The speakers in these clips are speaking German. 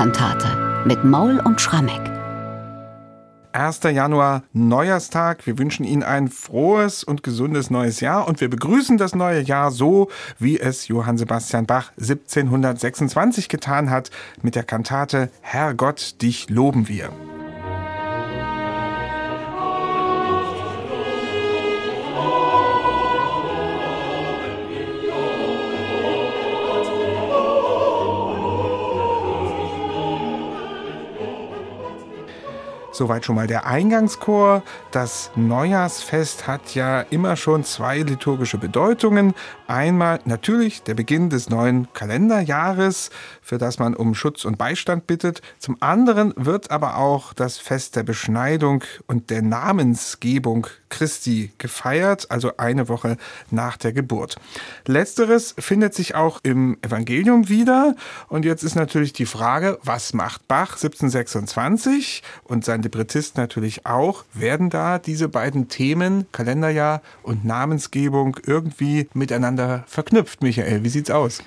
Weihnachtskantate mit Maul und Schrammeck. 1. Januar, Neujahrstag. Wir wünschen Ihnen ein frohes und gesundes neues Jahr und wir begrüßen das neue Jahr so, wie es Johann Sebastian Bach 1726 getan hat mit der Kantate Herrgott, dich loben wir. Soweit schon mal der Eingangschor. Das Neujahrsfest hat ja immer schon zwei liturgische Bedeutungen. Einmal natürlich der Beginn des neuen Kalenderjahres, für das man um Schutz und Beistand bittet. Zum anderen wird aber auch das Fest der Beschneidung und der Namensgebung Christi gefeiert, also eine Woche nach der Geburt. Letzteres findet sich auch im Evangelium wieder. Und jetzt ist natürlich die Frage, was macht Bach 1726 und sein Librettist natürlich auch? Werden da diese beiden Themen, Kalenderjahr und Namensgebung, irgendwie miteinander verknüpft? Michael, wie sieht's aus?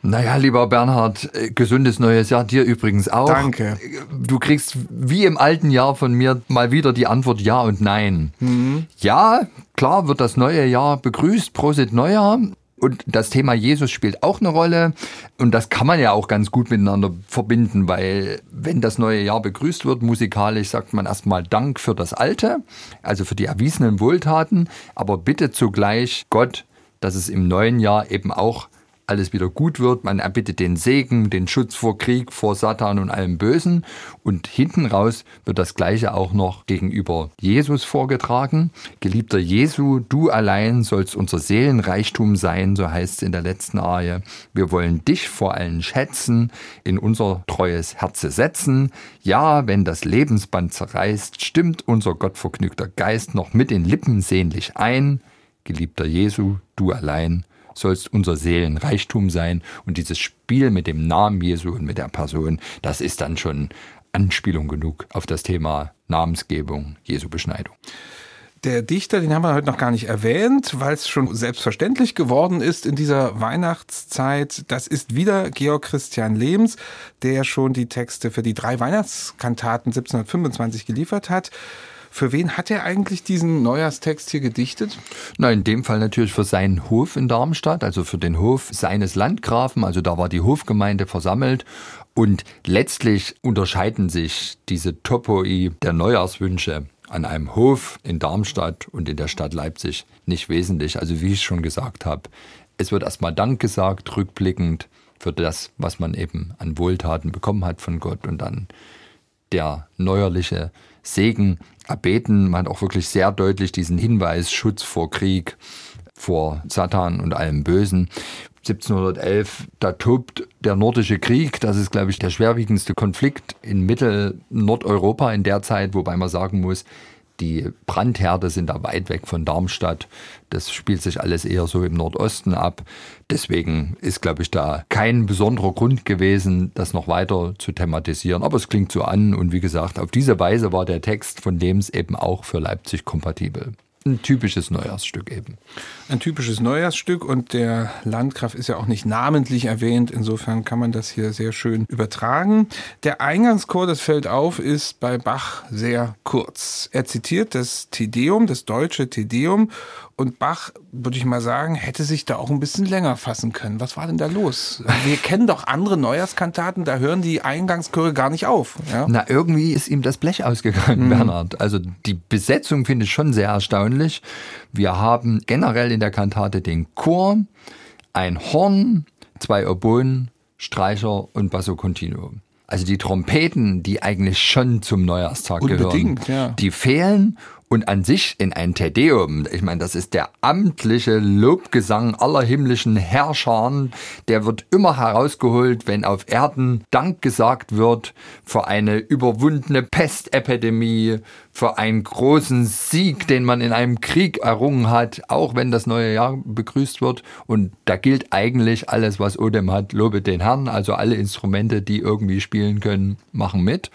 Naja, lieber Bernhard, äh, gesundes neues Jahr dir übrigens auch. Danke. Du kriegst wie im alten Jahr von mir mal wieder die Antwort Ja und Nein. Mhm. Ja, klar wird das neue Jahr begrüßt. Prosit Neujahr. Und das Thema Jesus spielt auch eine Rolle. Und das kann man ja auch ganz gut miteinander verbinden, weil wenn das neue Jahr begrüßt wird, musikalisch sagt man erstmal Dank für das Alte, also für die erwiesenen Wohltaten, aber bitte zugleich Gott, dass es im neuen Jahr eben auch alles wieder gut wird. Man erbittet den Segen, den Schutz vor Krieg, vor Satan und allem Bösen. Und hinten raus wird das Gleiche auch noch gegenüber Jesus vorgetragen. Geliebter Jesu, du allein sollst unser Seelenreichtum sein, so heißt es in der letzten Arie. Wir wollen dich vor allen schätzen, in unser treues Herze setzen. Ja, wenn das Lebensband zerreißt, stimmt unser gottvergnügter Geist noch mit den Lippen sehnlich ein. Geliebter Jesu, du allein sollst unser Seelenreichtum sein. Und dieses Spiel mit dem Namen Jesu und mit der Person, das ist dann schon Anspielung genug auf das Thema Namensgebung, Jesu Beschneidung. Der Dichter, den haben wir heute noch gar nicht erwähnt, weil es schon selbstverständlich geworden ist in dieser Weihnachtszeit. Das ist wieder Georg Christian Lehms, der schon die Texte für die drei Weihnachtskantaten 1725 geliefert hat. Für wen hat er eigentlich diesen Neujahrstext hier gedichtet? Na, in dem Fall natürlich für seinen Hof in Darmstadt, also für den Hof seines Landgrafen. Also da war die Hofgemeinde versammelt. Und letztlich unterscheiden sich diese Topoi der Neujahrswünsche an einem Hof in Darmstadt und in der Stadt Leipzig nicht wesentlich. Also wie ich schon gesagt habe, es wird erstmal Dank gesagt, rückblickend für das, was man eben an Wohltaten bekommen hat von Gott und dann der neuerliche Segen erbeten. Man hat auch wirklich sehr deutlich diesen Hinweis, Schutz vor Krieg, vor Satan und allem Bösen. 1711, da tobt der nordische Krieg. Das ist, glaube ich, der schwerwiegendste Konflikt in Mittel-Nordeuropa in der Zeit, wobei man sagen muss, die Brandherde sind da weit weg von Darmstadt. Das spielt sich alles eher so im Nordosten ab. Deswegen ist, glaube ich, da kein besonderer Grund gewesen, das noch weiter zu thematisieren. Aber es klingt so an. Und wie gesagt, auf diese Weise war der Text von Lems eben auch für Leipzig kompatibel ein typisches Neujahrsstück eben. Ein typisches Neujahrsstück und der Landgraf ist ja auch nicht namentlich erwähnt. Insofern kann man das hier sehr schön übertragen. Der Eingangschor, das fällt auf, ist bei Bach sehr kurz. Er zitiert das Tedeum, das deutsche Tedeum und Bach, würde ich mal sagen, hätte sich da auch ein bisschen länger fassen können. Was war denn da los? Wir kennen doch andere Neujahrskantaten, da hören die Eingangschöre gar nicht auf. Ja? Na, irgendwie ist ihm das Blech ausgegangen, mhm. Bernhard. Also die Besetzung finde ich schon sehr erstaunlich. Wir haben generell in der Kantate den Chor, ein Horn, zwei Oboen, Streicher und Basso Continuo. Also die Trompeten, die eigentlich schon zum Neujahrstag Unbedingt, gehören, ja. die fehlen und an sich in ein Tedeum, ich meine, das ist der amtliche Lobgesang aller himmlischen Herrscher, der wird immer herausgeholt, wenn auf Erden Dank gesagt wird für eine überwundene Pestepidemie, für einen großen Sieg, den man in einem Krieg errungen hat, auch wenn das neue Jahr begrüßt wird. Und da gilt eigentlich alles, was Odem hat, lobe den Herrn, also alle Instrumente, die irgendwie spielen können, machen mit.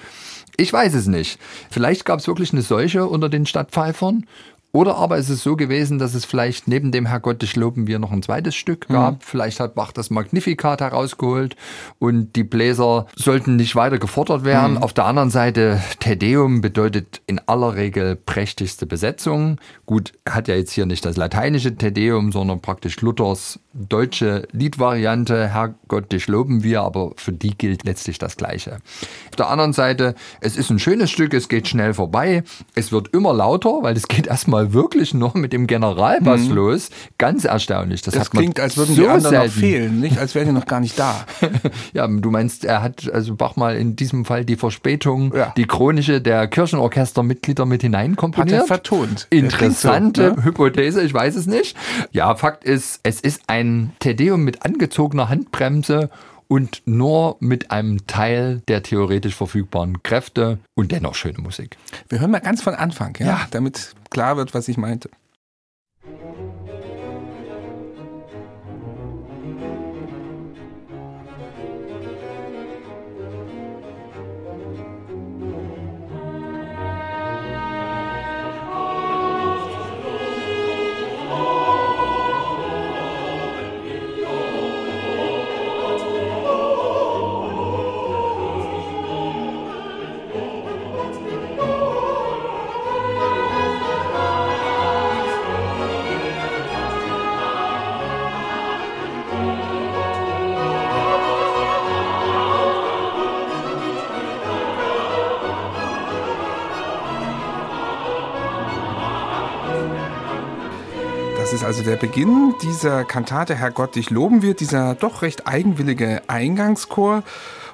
Ich weiß es nicht. Vielleicht gab es wirklich eine Seuche unter den Stadtpfeifern Oder aber ist es so gewesen, dass es vielleicht neben dem Herrgott dich loben wir noch ein zweites Stück gab. Mhm. Vielleicht hat Bach das Magnificat herausgeholt und die Bläser sollten nicht weiter gefordert werden. Mhm. Auf der anderen Seite, Tedeum bedeutet in aller Regel prächtigste Besetzung. Gut, hat ja jetzt hier nicht das lateinische Tedeum, sondern praktisch Luthers deutsche Liedvariante. Herrgott, dich loben wir, aber für die gilt letztlich das Gleiche. Auf der anderen Seite, es ist ein schönes Stück, es geht schnell vorbei. Es wird immer lauter, weil es geht erstmal wirklich nur mit dem Generalbass mhm. los. Ganz erstaunlich. Das, das klingt, als würden so die anderen selten. noch fehlen, nicht? Als wären die noch gar nicht da. ja, du meinst, er hat also Bach mal in diesem Fall die Verspätung, ja. die chronische der Kirchenorchestermitglieder mit hineinkomponiert. Hat er vertont. Interessante so, ne? Hypothese, ich weiß es nicht. Ja, Fakt ist, es ist ein Tedeum mit angezogener Handbremse und nur mit einem Teil der theoretisch verfügbaren Kräfte und dennoch schöne Musik. Wir hören mal ganz von Anfang, ja, ja. damit klar wird, was ich meinte. Also der Beginn dieser Kantate Herr Gott, dich loben wir, dieser doch recht eigenwillige Eingangschor.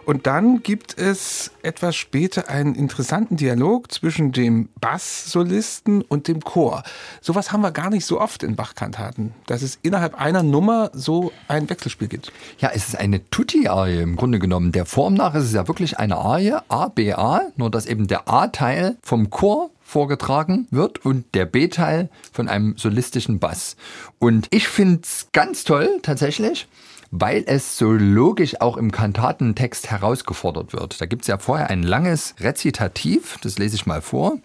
Und dann gibt es etwas später einen interessanten Dialog zwischen dem Basssolisten und dem Chor. Sowas haben wir gar nicht so oft in Bachkantaten, dass es innerhalb einer Nummer so ein Wechselspiel gibt. Ja, es ist eine Tutti-Arie im Grunde genommen. Der Form nach ist es ja wirklich eine Arie, A, B, A, nur dass eben der A-Teil vom Chor vorgetragen wird und der B-Teil von einem solistischen Bass. Und ich finde es ganz toll tatsächlich, weil es so logisch auch im Kantatentext herausgefordert wird. Da gibt es ja vorher ein langes Rezitativ, das lese ich mal vor.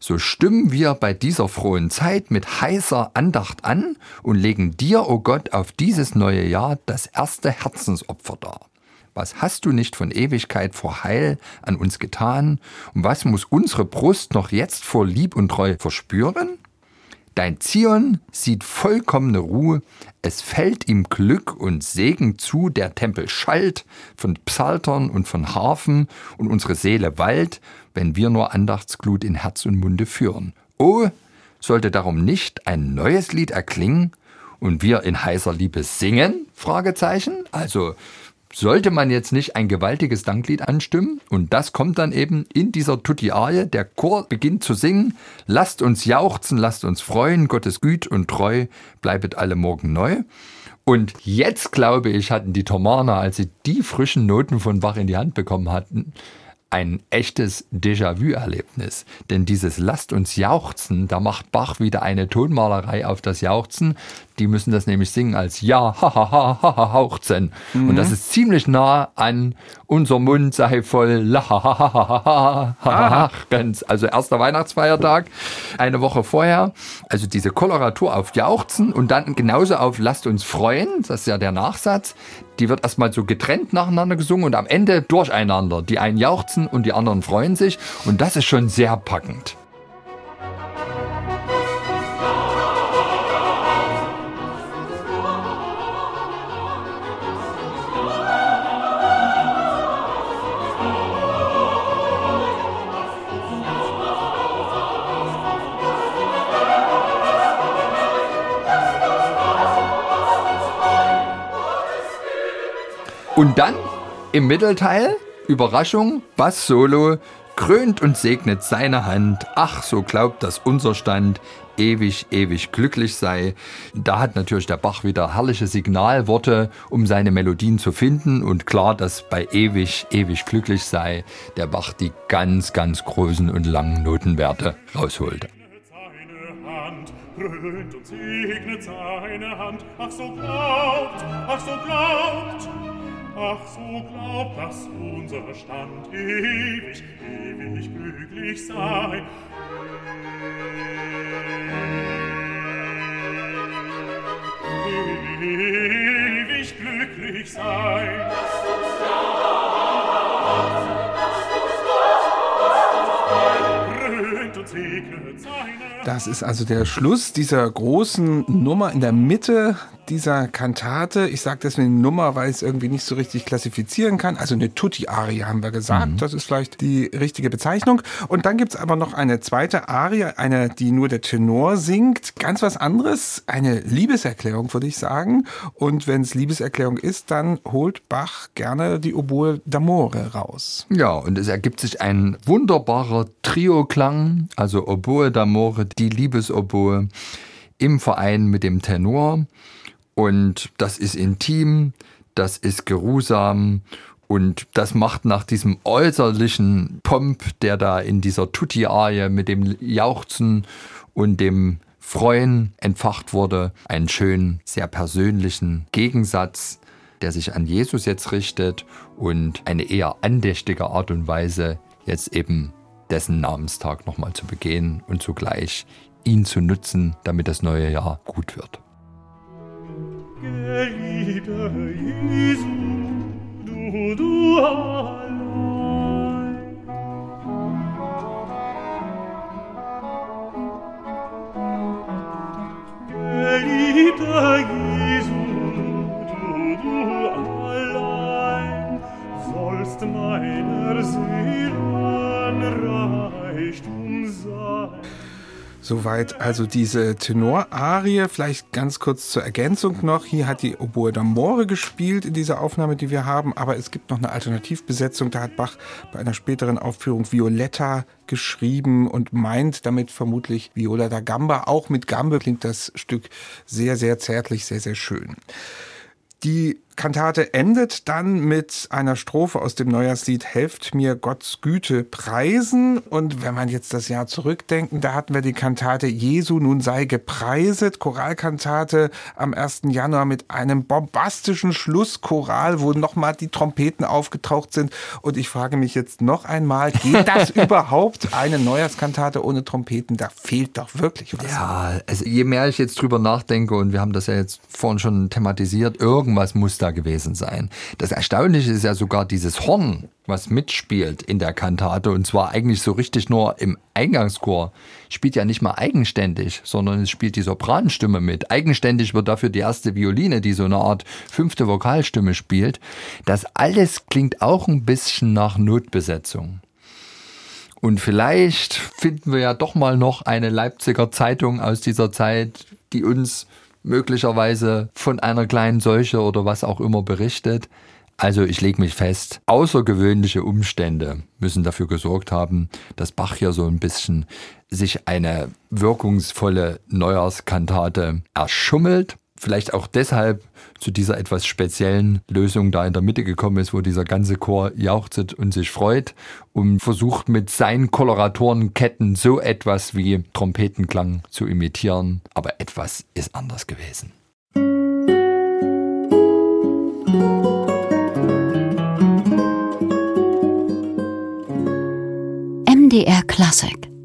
So stimmen wir bei dieser frohen Zeit mit heißer Andacht an und legen dir, o oh Gott, auf dieses neue Jahr das erste Herzensopfer dar. Was hast du nicht von Ewigkeit vor Heil an uns getan? Und was muss unsere Brust noch jetzt vor Lieb und Treu verspüren? Dein Zion sieht vollkommene Ruhe, es fällt ihm Glück und Segen zu, der Tempel schallt von Psaltern und von Harfen und unsere Seele wallt, wenn wir nur Andachtsglut in Herz und Munde führen. Oh, sollte darum nicht ein neues Lied erklingen und wir in heißer Liebe singen? Fragezeichen. Also sollte man jetzt nicht ein gewaltiges Danklied anstimmen? Und das kommt dann eben in dieser Tutti-Arie, der Chor beginnt zu singen, lasst uns jauchzen, lasst uns freuen, Gottes Güt und Treu, bleibet alle morgen neu. Und jetzt, glaube ich, hatten die Thomaner, als sie die frischen Noten von Bach in die Hand bekommen hatten, ein echtes Déjà-vu-Erlebnis. Denn dieses Lasst uns jauchzen, da macht Bach wieder eine Tonmalerei auf das Jauchzen. Die müssen das nämlich singen als Ja, ha, ha, ha, ha, ha, hauchzen. Mhm. Und das ist ziemlich nah an Unser Mund sei voll La, ha, ha, ha, ha, ha, ha, ha, Also erster Weihnachtsfeiertag, eine Woche vorher. Also diese Koloratur auf Jauchzen und dann genauso auf Lasst uns freuen, das ist ja der Nachsatz. Die wird erstmal so getrennt nacheinander gesungen und am Ende durcheinander. Die einen jauchzen und die anderen freuen sich. Und das ist schon sehr packend. Und dann im Mittelteil, Überraschung, Bass Solo, krönt und segnet seine Hand. Ach, so glaubt, dass unser Stand ewig, ewig glücklich sei. Da hat natürlich der Bach wieder herrliche Signalworte, um seine Melodien zu finden. Und klar, dass bei ewig, ewig glücklich sei, der Bach die ganz, ganz großen und langen Notenwerte rausholte. Krönt und segnet seine Hand, ach so glaubt, ach so glaubt, Ach, so glaubt, dass unser Stand ewig, ewig glücklich sei. Ewig glücklich sei. Das ist also der Schluss dieser großen Nummer in der Mitte dieser Kantate. Ich sage deswegen Nummer, weil ich es irgendwie nicht so richtig klassifizieren kann. Also eine Tutti-Arie haben wir gesagt. Mhm. Das ist vielleicht die richtige Bezeichnung. Und dann gibt es aber noch eine zweite Arie, eine, die nur der Tenor singt. Ganz was anderes. Eine Liebeserklärung, würde ich sagen. Und wenn es Liebeserklärung ist, dann holt Bach gerne die Oboe d'Amore raus. Ja, und es ergibt sich ein wunderbarer Trio-Klang, also Oboe d'Amore, die Liebesoboe im Verein mit dem Tenor. Und das ist intim, das ist geruhsam und das macht nach diesem äußerlichen Pomp, der da in dieser Tutti-Arie mit dem Jauchzen und dem Freuen entfacht wurde, einen schönen, sehr persönlichen Gegensatz, der sich an Jesus jetzt richtet und eine eher andächtige Art und Weise, jetzt eben dessen Namenstag nochmal zu begehen und zugleich ihn zu nutzen, damit das neue Jahr gut wird. geliebter Jesu, du, du allein. Geliebter Jesu, du, du allein, sollst meiner Seelen Reichtum sein. Soweit also diese Tenorarie. Vielleicht ganz kurz zur Ergänzung noch. Hier hat die Oboe d'Amore gespielt in dieser Aufnahme, die wir haben. Aber es gibt noch eine Alternativbesetzung. Da hat Bach bei einer späteren Aufführung Violetta geschrieben und meint damit vermutlich Viola da Gamba. Auch mit Gambe klingt das Stück sehr, sehr zärtlich, sehr, sehr schön. Die Kantate endet dann mit einer Strophe aus dem Neujahrslied Helft mir Gottes Güte preisen. Und wenn man jetzt das Jahr zurückdenken, da hatten wir die Kantate Jesu nun sei gepreiset, Choralkantate am 1. Januar mit einem bombastischen Schlusschoral, wo nochmal die Trompeten aufgetaucht sind. Und ich frage mich jetzt noch einmal, geht das überhaupt, eine Neujahrskantate ohne Trompeten? Da fehlt doch wirklich was. Ja, also je mehr ich jetzt drüber nachdenke, und wir haben das ja jetzt vorhin schon thematisiert, irgendwas muss da gewesen sein. Das Erstaunliche ist ja sogar dieses Horn, was mitspielt in der Kantate und zwar eigentlich so richtig nur im Eingangschor, spielt ja nicht mal eigenständig, sondern es spielt die Sopranstimme mit. Eigenständig wird dafür die erste Violine, die so eine Art fünfte Vokalstimme spielt. Das alles klingt auch ein bisschen nach Notbesetzung. Und vielleicht finden wir ja doch mal noch eine Leipziger Zeitung aus dieser Zeit, die uns möglicherweise von einer kleinen Seuche oder was auch immer berichtet. Also ich lege mich fest, außergewöhnliche Umstände müssen dafür gesorgt haben, dass Bach hier so ein bisschen sich eine wirkungsvolle Neujahrskantate erschummelt vielleicht auch deshalb zu dieser etwas speziellen Lösung da in der Mitte gekommen ist, wo dieser ganze Chor jauchzt und sich freut und versucht mit seinen Koloratorenketten so etwas wie Trompetenklang zu imitieren. Aber etwas ist anders gewesen. MDR Classic